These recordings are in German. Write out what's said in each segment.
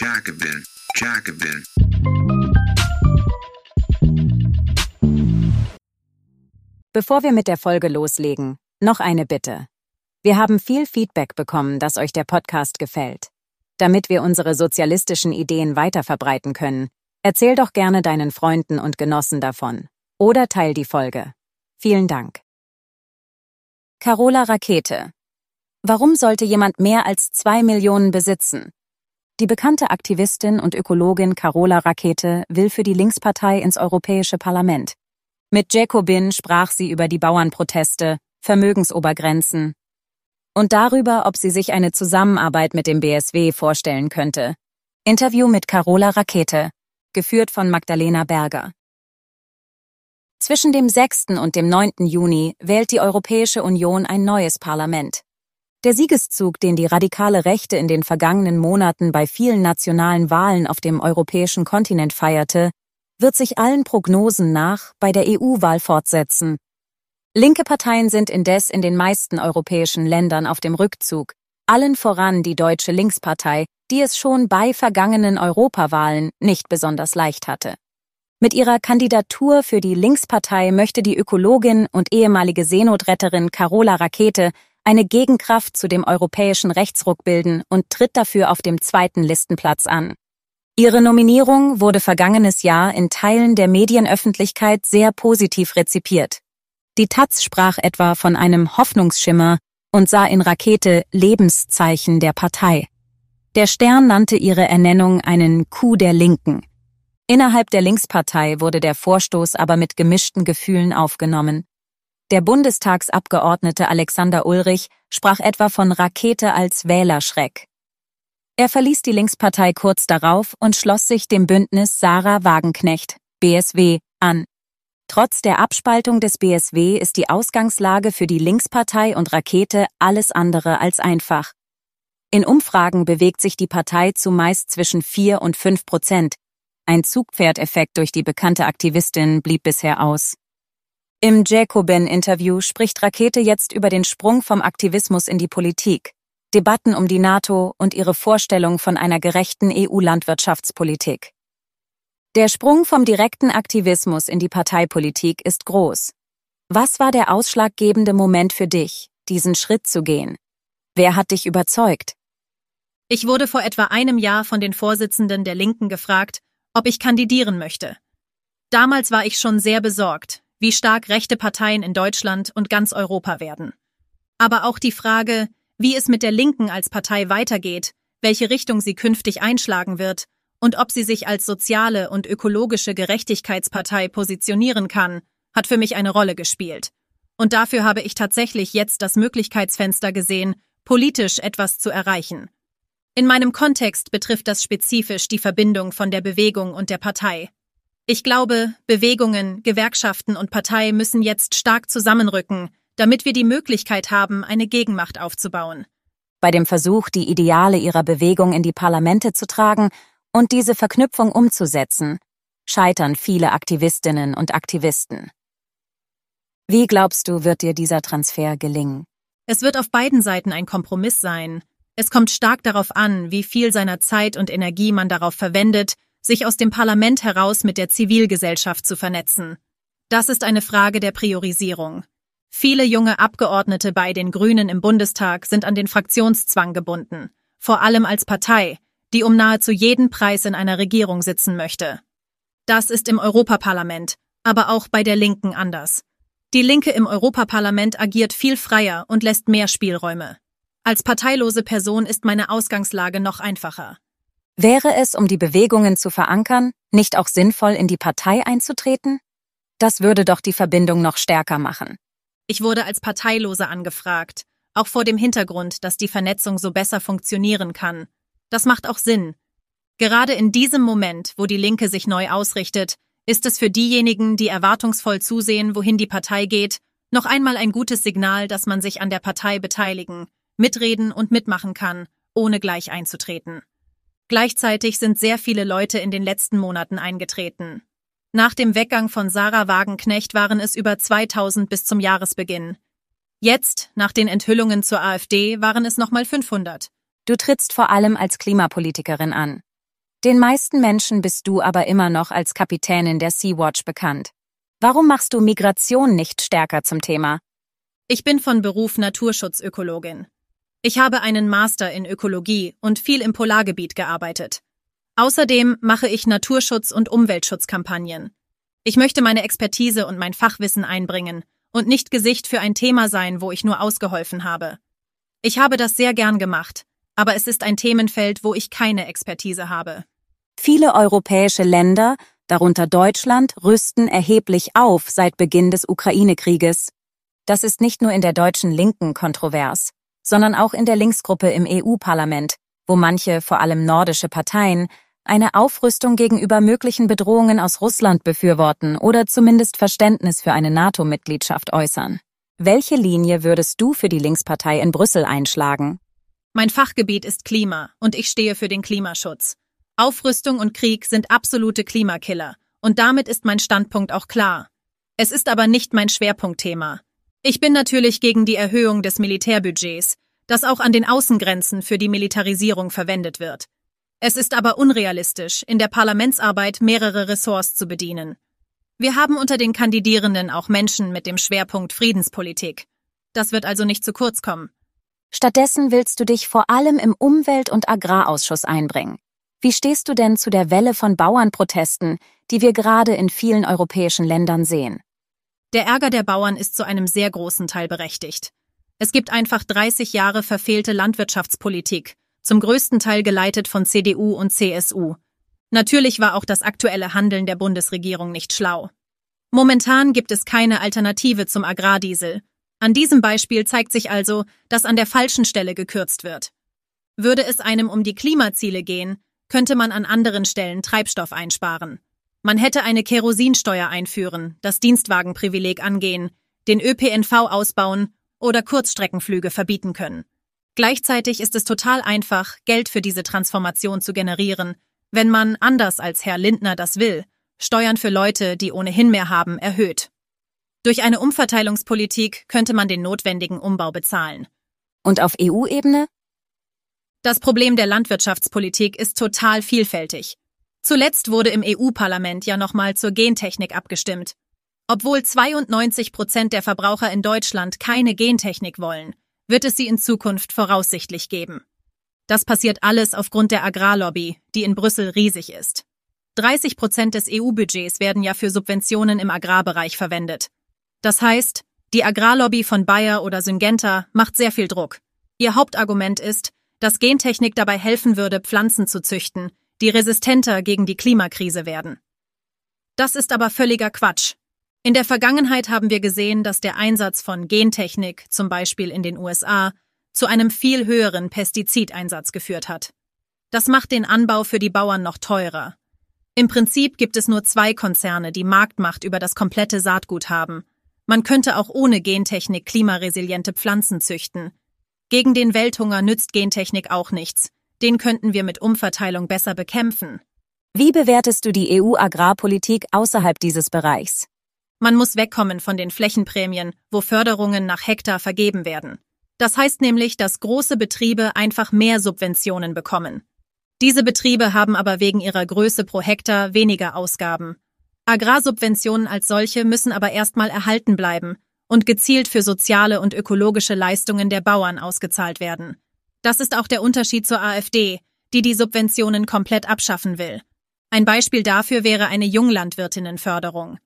Jacobin, Jacobin. Bevor wir mit der Folge loslegen, noch eine Bitte. Wir haben viel Feedback bekommen, dass euch der Podcast gefällt. Damit wir unsere sozialistischen Ideen weiterverbreiten können, erzähl doch gerne deinen Freunden und Genossen davon. Oder teil die Folge. Vielen Dank. Carola Rakete. Warum sollte jemand mehr als zwei Millionen besitzen? Die bekannte Aktivistin und Ökologin Carola Rakete will für die Linkspartei ins Europäische Parlament. Mit Jacobin sprach sie über die Bauernproteste, Vermögensobergrenzen und darüber, ob sie sich eine Zusammenarbeit mit dem BSW vorstellen könnte. Interview mit Carola Rakete, geführt von Magdalena Berger. Zwischen dem 6. und dem 9. Juni wählt die Europäische Union ein neues Parlament. Der Siegeszug, den die radikale Rechte in den vergangenen Monaten bei vielen nationalen Wahlen auf dem europäischen Kontinent feierte, wird sich allen Prognosen nach bei der EU-Wahl fortsetzen. Linke Parteien sind indes in den meisten europäischen Ländern auf dem Rückzug, allen voran die Deutsche Linkspartei, die es schon bei vergangenen Europawahlen nicht besonders leicht hatte. Mit ihrer Kandidatur für die Linkspartei möchte die Ökologin und ehemalige Seenotretterin Carola Rakete eine Gegenkraft zu dem europäischen Rechtsruck bilden und tritt dafür auf dem zweiten Listenplatz an. Ihre Nominierung wurde vergangenes Jahr in Teilen der Medienöffentlichkeit sehr positiv rezipiert. Die Taz sprach etwa von einem Hoffnungsschimmer und sah in Rakete Lebenszeichen der Partei. Der Stern nannte ihre Ernennung einen Coup der Linken. Innerhalb der Linkspartei wurde der Vorstoß aber mit gemischten Gefühlen aufgenommen. Der Bundestagsabgeordnete Alexander Ulrich sprach etwa von Rakete als Wählerschreck. Er verließ die Linkspartei kurz darauf und schloss sich dem Bündnis Sarah Wagenknecht, BSW, an. Trotz der Abspaltung des BSW ist die Ausgangslage für die Linkspartei und Rakete alles andere als einfach. In Umfragen bewegt sich die Partei zumeist zwischen 4 und 5 Prozent. Ein Zugpferdeffekt durch die bekannte Aktivistin blieb bisher aus. Im Jacobin-Interview spricht Rakete jetzt über den Sprung vom Aktivismus in die Politik, Debatten um die NATO und ihre Vorstellung von einer gerechten EU-Landwirtschaftspolitik. Der Sprung vom direkten Aktivismus in die Parteipolitik ist groß. Was war der ausschlaggebende Moment für dich, diesen Schritt zu gehen? Wer hat dich überzeugt? Ich wurde vor etwa einem Jahr von den Vorsitzenden der Linken gefragt, ob ich kandidieren möchte. Damals war ich schon sehr besorgt, wie stark rechte Parteien in Deutschland und ganz Europa werden. Aber auch die Frage, wie es mit der Linken als Partei weitergeht, welche Richtung sie künftig einschlagen wird und ob sie sich als soziale und ökologische Gerechtigkeitspartei positionieren kann, hat für mich eine Rolle gespielt. Und dafür habe ich tatsächlich jetzt das Möglichkeitsfenster gesehen, politisch etwas zu erreichen. In meinem Kontext betrifft das spezifisch die Verbindung von der Bewegung und der Partei. Ich glaube, Bewegungen, Gewerkschaften und Partei müssen jetzt stark zusammenrücken, damit wir die Möglichkeit haben, eine Gegenmacht aufzubauen. Bei dem Versuch, die Ideale ihrer Bewegung in die Parlamente zu tragen und diese Verknüpfung umzusetzen, scheitern viele Aktivistinnen und Aktivisten. Wie glaubst du, wird dir dieser Transfer gelingen? Es wird auf beiden Seiten ein Kompromiss sein. Es kommt stark darauf an, wie viel seiner Zeit und Energie man darauf verwendet, sich aus dem Parlament heraus mit der Zivilgesellschaft zu vernetzen. Das ist eine Frage der Priorisierung. Viele junge Abgeordnete bei den Grünen im Bundestag sind an den Fraktionszwang gebunden, vor allem als Partei, die um nahezu jeden Preis in einer Regierung sitzen möchte. Das ist im Europaparlament, aber auch bei der Linken anders. Die Linke im Europaparlament agiert viel freier und lässt mehr Spielräume. Als parteilose Person ist meine Ausgangslage noch einfacher. Wäre es, um die Bewegungen zu verankern, nicht auch sinnvoll, in die Partei einzutreten? Das würde doch die Verbindung noch stärker machen. Ich wurde als Parteilose angefragt, auch vor dem Hintergrund, dass die Vernetzung so besser funktionieren kann. Das macht auch Sinn. Gerade in diesem Moment, wo die Linke sich neu ausrichtet, ist es für diejenigen, die erwartungsvoll zusehen, wohin die Partei geht, noch einmal ein gutes Signal, dass man sich an der Partei beteiligen, mitreden und mitmachen kann, ohne gleich einzutreten. Gleichzeitig sind sehr viele Leute in den letzten Monaten eingetreten. Nach dem Weggang von Sarah Wagenknecht waren es über 2000 bis zum Jahresbeginn. Jetzt, nach den Enthüllungen zur AfD, waren es nochmal 500. Du trittst vor allem als Klimapolitikerin an. Den meisten Menschen bist du aber immer noch als Kapitänin der Sea-Watch bekannt. Warum machst du Migration nicht stärker zum Thema? Ich bin von Beruf Naturschutzökologin. Ich habe einen Master in Ökologie und viel im Polargebiet gearbeitet. Außerdem mache ich Naturschutz- und Umweltschutzkampagnen. Ich möchte meine Expertise und mein Fachwissen einbringen und nicht Gesicht für ein Thema sein, wo ich nur ausgeholfen habe. Ich habe das sehr gern gemacht, aber es ist ein Themenfeld, wo ich keine Expertise habe. Viele europäische Länder, darunter Deutschland, rüsten erheblich auf seit Beginn des Ukraine-Krieges. Das ist nicht nur in der deutschen Linken kontrovers, sondern auch in der Linksgruppe im EU-Parlament, wo manche, vor allem nordische Parteien, eine Aufrüstung gegenüber möglichen Bedrohungen aus Russland befürworten oder zumindest Verständnis für eine NATO-Mitgliedschaft äußern. Welche Linie würdest du für die Linkspartei in Brüssel einschlagen? Mein Fachgebiet ist Klima und ich stehe für den Klimaschutz. Aufrüstung und Krieg sind absolute Klimakiller und damit ist mein Standpunkt auch klar. Es ist aber nicht mein Schwerpunktthema. Ich bin natürlich gegen die Erhöhung des Militärbudgets, das auch an den Außengrenzen für die Militarisierung verwendet wird. Es ist aber unrealistisch, in der Parlamentsarbeit mehrere Ressorts zu bedienen. Wir haben unter den Kandidierenden auch Menschen mit dem Schwerpunkt Friedenspolitik. Das wird also nicht zu kurz kommen. Stattdessen willst du dich vor allem im Umwelt- und Agrarausschuss einbringen. Wie stehst du denn zu der Welle von Bauernprotesten, die wir gerade in vielen europäischen Ländern sehen? Der Ärger der Bauern ist zu einem sehr großen Teil berechtigt. Es gibt einfach 30 Jahre verfehlte Landwirtschaftspolitik, zum größten Teil geleitet von CDU und CSU. Natürlich war auch das aktuelle Handeln der Bundesregierung nicht schlau. Momentan gibt es keine Alternative zum Agrardiesel, an diesem Beispiel zeigt sich also, dass an der falschen Stelle gekürzt wird. Würde es einem um die Klimaziele gehen, könnte man an anderen Stellen Treibstoff einsparen. Man hätte eine Kerosinsteuer einführen, das Dienstwagenprivileg angehen, den ÖPNV ausbauen oder Kurzstreckenflüge verbieten können. Gleichzeitig ist es total einfach, Geld für diese Transformation zu generieren, wenn man, anders als Herr Lindner das will, Steuern für Leute, die ohnehin mehr haben, erhöht. Durch eine Umverteilungspolitik könnte man den notwendigen Umbau bezahlen. Und auf EU-Ebene? Das Problem der Landwirtschaftspolitik ist total vielfältig. Zuletzt wurde im EU-Parlament ja nochmal zur Gentechnik abgestimmt. Obwohl 92 Prozent der Verbraucher in Deutschland keine Gentechnik wollen, wird es sie in Zukunft voraussichtlich geben. Das passiert alles aufgrund der Agrarlobby, die in Brüssel riesig ist. 30 Prozent des EU-Budgets werden ja für Subventionen im Agrarbereich verwendet. Das heißt, die Agrarlobby von Bayer oder Syngenta macht sehr viel Druck. Ihr Hauptargument ist, dass Gentechnik dabei helfen würde, Pflanzen zu züchten, die resistenter gegen die Klimakrise werden. Das ist aber völliger Quatsch. In der Vergangenheit haben wir gesehen, dass der Einsatz von Gentechnik, zum Beispiel in den USA, zu einem viel höheren Pestizideinsatz geführt hat. Das macht den Anbau für die Bauern noch teurer. Im Prinzip gibt es nur zwei Konzerne, die Marktmacht über das komplette Saatgut haben, man könnte auch ohne Gentechnik klimaresiliente Pflanzen züchten. Gegen den Welthunger nützt Gentechnik auch nichts. Den könnten wir mit Umverteilung besser bekämpfen. Wie bewertest du die EU-Agrarpolitik außerhalb dieses Bereichs? Man muss wegkommen von den Flächenprämien, wo Förderungen nach Hektar vergeben werden. Das heißt nämlich, dass große Betriebe einfach mehr Subventionen bekommen. Diese Betriebe haben aber wegen ihrer Größe pro Hektar weniger Ausgaben. Agrarsubventionen als solche müssen aber erstmal erhalten bleiben und gezielt für soziale und ökologische Leistungen der Bauern ausgezahlt werden. Das ist auch der Unterschied zur AfD, die die Subventionen komplett abschaffen will. Ein Beispiel dafür wäre eine Junglandwirtinnenförderung.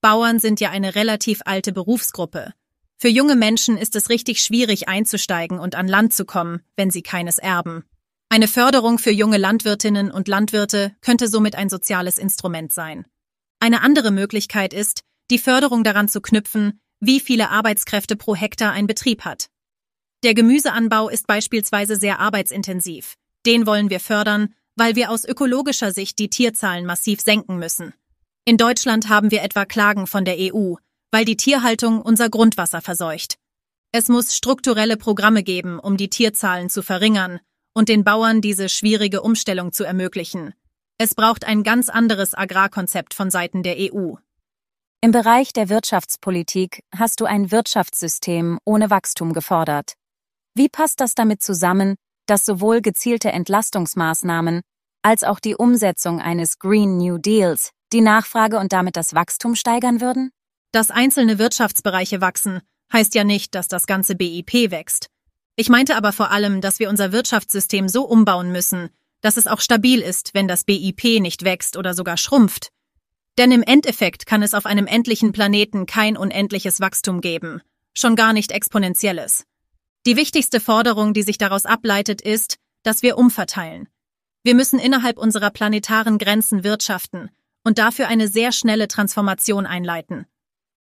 Bauern sind ja eine relativ alte Berufsgruppe. Für junge Menschen ist es richtig schwierig einzusteigen und an Land zu kommen, wenn sie keines erben. Eine Förderung für junge Landwirtinnen und Landwirte könnte somit ein soziales Instrument sein. Eine andere Möglichkeit ist, die Förderung daran zu knüpfen, wie viele Arbeitskräfte pro Hektar ein Betrieb hat. Der Gemüseanbau ist beispielsweise sehr arbeitsintensiv. Den wollen wir fördern, weil wir aus ökologischer Sicht die Tierzahlen massiv senken müssen. In Deutschland haben wir etwa Klagen von der EU, weil die Tierhaltung unser Grundwasser verseucht. Es muss strukturelle Programme geben, um die Tierzahlen zu verringern und den Bauern diese schwierige Umstellung zu ermöglichen. Es braucht ein ganz anderes Agrarkonzept von Seiten der EU. Im Bereich der Wirtschaftspolitik hast du ein Wirtschaftssystem ohne Wachstum gefordert. Wie passt das damit zusammen, dass sowohl gezielte Entlastungsmaßnahmen als auch die Umsetzung eines Green New Deals die Nachfrage und damit das Wachstum steigern würden? Dass einzelne Wirtschaftsbereiche wachsen, heißt ja nicht, dass das ganze BIP wächst. Ich meinte aber vor allem, dass wir unser Wirtschaftssystem so umbauen müssen, dass es auch stabil ist, wenn das BIP nicht wächst oder sogar schrumpft. Denn im Endeffekt kann es auf einem endlichen Planeten kein unendliches Wachstum geben, schon gar nicht exponentielles. Die wichtigste Forderung, die sich daraus ableitet, ist, dass wir umverteilen. Wir müssen innerhalb unserer planetaren Grenzen wirtschaften und dafür eine sehr schnelle Transformation einleiten.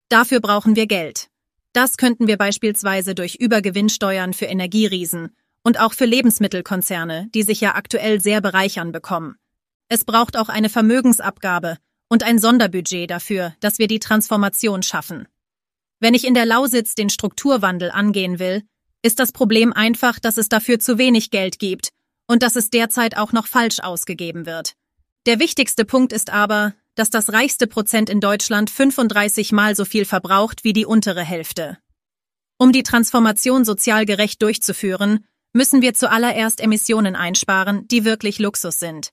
Dafür brauchen wir Geld. Das könnten wir beispielsweise durch Übergewinnsteuern für Energieriesen und auch für Lebensmittelkonzerne, die sich ja aktuell sehr bereichern, bekommen. Es braucht auch eine Vermögensabgabe und ein Sonderbudget dafür, dass wir die Transformation schaffen. Wenn ich in der Lausitz den Strukturwandel angehen will, ist das Problem einfach, dass es dafür zu wenig Geld gibt und dass es derzeit auch noch falsch ausgegeben wird. Der wichtigste Punkt ist aber, dass das reichste Prozent in Deutschland 35 mal so viel verbraucht wie die untere Hälfte. Um die Transformation sozial gerecht durchzuführen, müssen wir zuallererst Emissionen einsparen, die wirklich Luxus sind.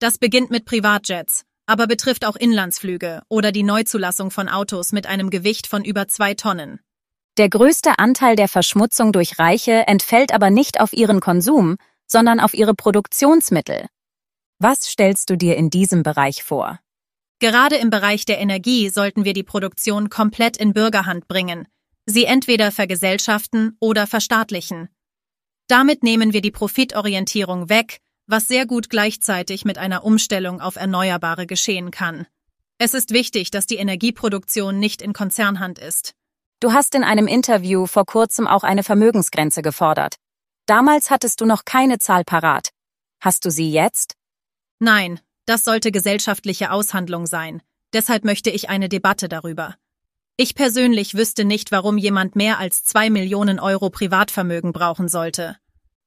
Das beginnt mit Privatjets, aber betrifft auch Inlandsflüge oder die Neuzulassung von Autos mit einem Gewicht von über zwei Tonnen. Der größte Anteil der Verschmutzung durch Reiche entfällt aber nicht auf ihren Konsum, sondern auf ihre Produktionsmittel. Was stellst du dir in diesem Bereich vor? Gerade im Bereich der Energie sollten wir die Produktion komplett in Bürgerhand bringen, sie entweder vergesellschaften oder verstaatlichen. Damit nehmen wir die Profitorientierung weg, was sehr gut gleichzeitig mit einer Umstellung auf Erneuerbare geschehen kann. Es ist wichtig, dass die Energieproduktion nicht in Konzernhand ist. Du hast in einem Interview vor kurzem auch eine Vermögensgrenze gefordert. Damals hattest du noch keine Zahl parat. Hast du sie jetzt? Nein, das sollte gesellschaftliche Aushandlung sein. Deshalb möchte ich eine Debatte darüber. Ich persönlich wüsste nicht, warum jemand mehr als zwei Millionen Euro Privatvermögen brauchen sollte.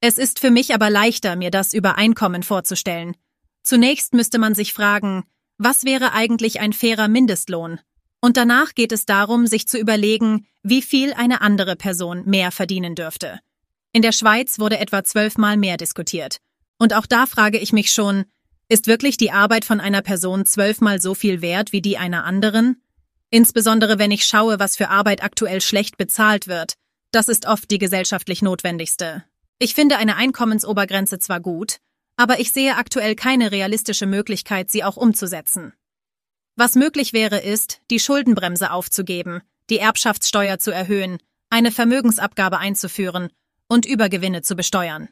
Es ist für mich aber leichter, mir das über Einkommen vorzustellen. Zunächst müsste man sich fragen, was wäre eigentlich ein fairer Mindestlohn? Und danach geht es darum, sich zu überlegen, wie viel eine andere Person mehr verdienen dürfte. In der Schweiz wurde etwa zwölfmal mehr diskutiert. Und auch da frage ich mich schon, ist wirklich die Arbeit von einer Person zwölfmal so viel wert wie die einer anderen? Insbesondere wenn ich schaue, was für Arbeit aktuell schlecht bezahlt wird. Das ist oft die gesellschaftlich notwendigste. Ich finde eine Einkommensobergrenze zwar gut, aber ich sehe aktuell keine realistische Möglichkeit, sie auch umzusetzen. Was möglich wäre, ist, die Schuldenbremse aufzugeben, die Erbschaftssteuer zu erhöhen, eine Vermögensabgabe einzuführen und Übergewinne zu besteuern.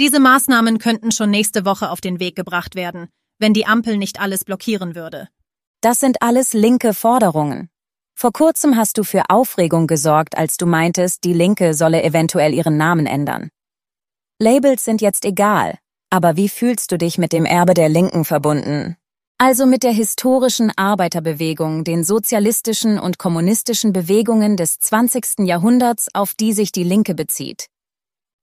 Diese Maßnahmen könnten schon nächste Woche auf den Weg gebracht werden, wenn die Ampel nicht alles blockieren würde. Das sind alles linke Forderungen. Vor kurzem hast du für Aufregung gesorgt, als du meintest, die Linke solle eventuell ihren Namen ändern. Labels sind jetzt egal, aber wie fühlst du dich mit dem Erbe der Linken verbunden? Also mit der historischen Arbeiterbewegung, den sozialistischen und kommunistischen Bewegungen des 20. Jahrhunderts, auf die sich die Linke bezieht.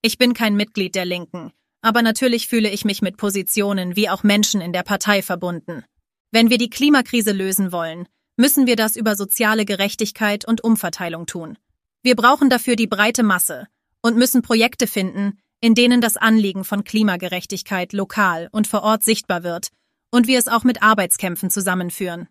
Ich bin kein Mitglied der Linken, aber natürlich fühle ich mich mit Positionen wie auch Menschen in der Partei verbunden. Wenn wir die Klimakrise lösen wollen, müssen wir das über soziale Gerechtigkeit und Umverteilung tun. Wir brauchen dafür die breite Masse und müssen Projekte finden, in denen das Anliegen von Klimagerechtigkeit lokal und vor Ort sichtbar wird und wir es auch mit Arbeitskämpfen zusammenführen.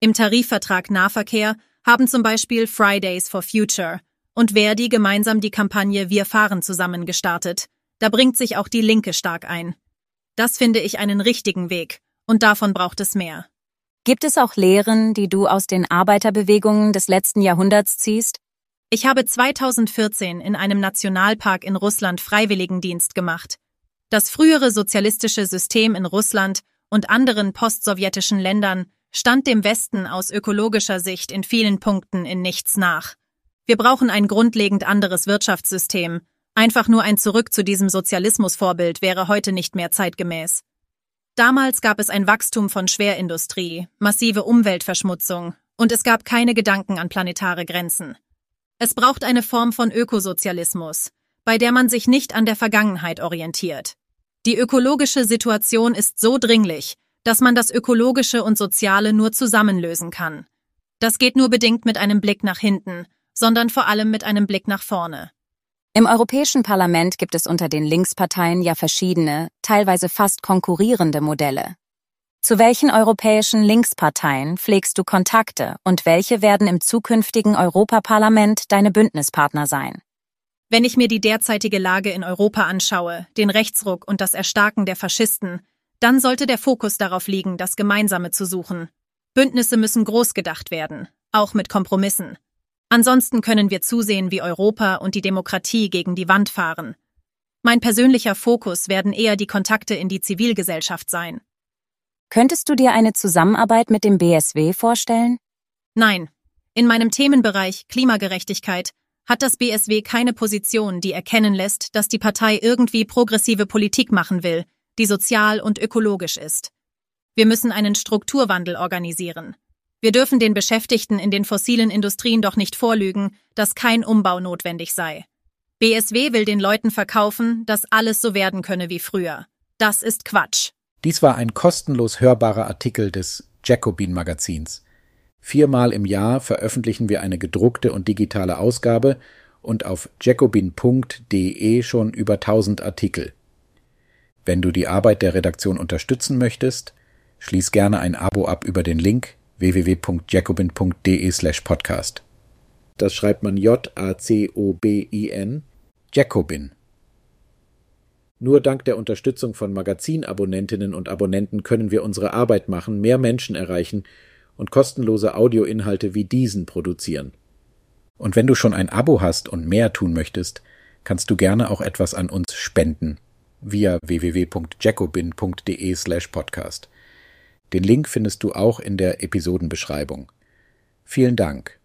Im Tarifvertrag Nahverkehr haben zum Beispiel Fridays for Future und Verdi gemeinsam die Kampagne Wir fahren zusammen gestartet. Da bringt sich auch die Linke stark ein. Das finde ich einen richtigen Weg, und davon braucht es mehr. Gibt es auch Lehren, die du aus den Arbeiterbewegungen des letzten Jahrhunderts ziehst? Ich habe 2014 in einem Nationalpark in Russland Freiwilligendienst gemacht. Das frühere sozialistische System in Russland und anderen postsowjetischen Ländern stand dem Westen aus ökologischer Sicht in vielen Punkten in nichts nach. Wir brauchen ein grundlegend anderes Wirtschaftssystem. Einfach nur ein Zurück zu diesem Sozialismusvorbild wäre heute nicht mehr zeitgemäß. Damals gab es ein Wachstum von Schwerindustrie, massive Umweltverschmutzung und es gab keine Gedanken an planetare Grenzen. Es braucht eine Form von Ökosozialismus, bei der man sich nicht an der Vergangenheit orientiert. Die ökologische Situation ist so dringlich, dass man das Ökologische und Soziale nur zusammenlösen kann. Das geht nur bedingt mit einem Blick nach hinten, sondern vor allem mit einem Blick nach vorne. Im Europäischen Parlament gibt es unter den Linksparteien ja verschiedene, teilweise fast konkurrierende Modelle. Zu welchen europäischen Linksparteien pflegst du Kontakte und welche werden im zukünftigen Europaparlament deine Bündnispartner sein? Wenn ich mir die derzeitige Lage in Europa anschaue, den Rechtsruck und das Erstarken der Faschisten, dann sollte der Fokus darauf liegen, das Gemeinsame zu suchen. Bündnisse müssen groß gedacht werden, auch mit Kompromissen. Ansonsten können wir zusehen, wie Europa und die Demokratie gegen die Wand fahren. Mein persönlicher Fokus werden eher die Kontakte in die Zivilgesellschaft sein. Könntest du dir eine Zusammenarbeit mit dem BSW vorstellen? Nein. In meinem Themenbereich Klimagerechtigkeit hat das BSW keine Position, die erkennen lässt, dass die Partei irgendwie progressive Politik machen will, die sozial und ökologisch ist. Wir müssen einen Strukturwandel organisieren. Wir dürfen den Beschäftigten in den fossilen Industrien doch nicht vorlügen, dass kein Umbau notwendig sei. BSW will den Leuten verkaufen, dass alles so werden könne wie früher. Das ist Quatsch. Dies war ein kostenlos hörbarer Artikel des Jacobin Magazins. Viermal im Jahr veröffentlichen wir eine gedruckte und digitale Ausgabe und auf jacobin.de schon über 1000 Artikel. Wenn du die Arbeit der Redaktion unterstützen möchtest, schließ gerne ein Abo ab über den Link www.jacobin.de/podcast. Das schreibt man J A C O B I N Jacobin. Nur dank der Unterstützung von Magazinabonnentinnen und Abonnenten können wir unsere Arbeit machen, mehr Menschen erreichen und kostenlose Audioinhalte wie diesen produzieren. Und wenn du schon ein Abo hast und mehr tun möchtest, kannst du gerne auch etwas an uns spenden via www.jacobin.de/podcast. Den Link findest du auch in der Episodenbeschreibung. Vielen Dank.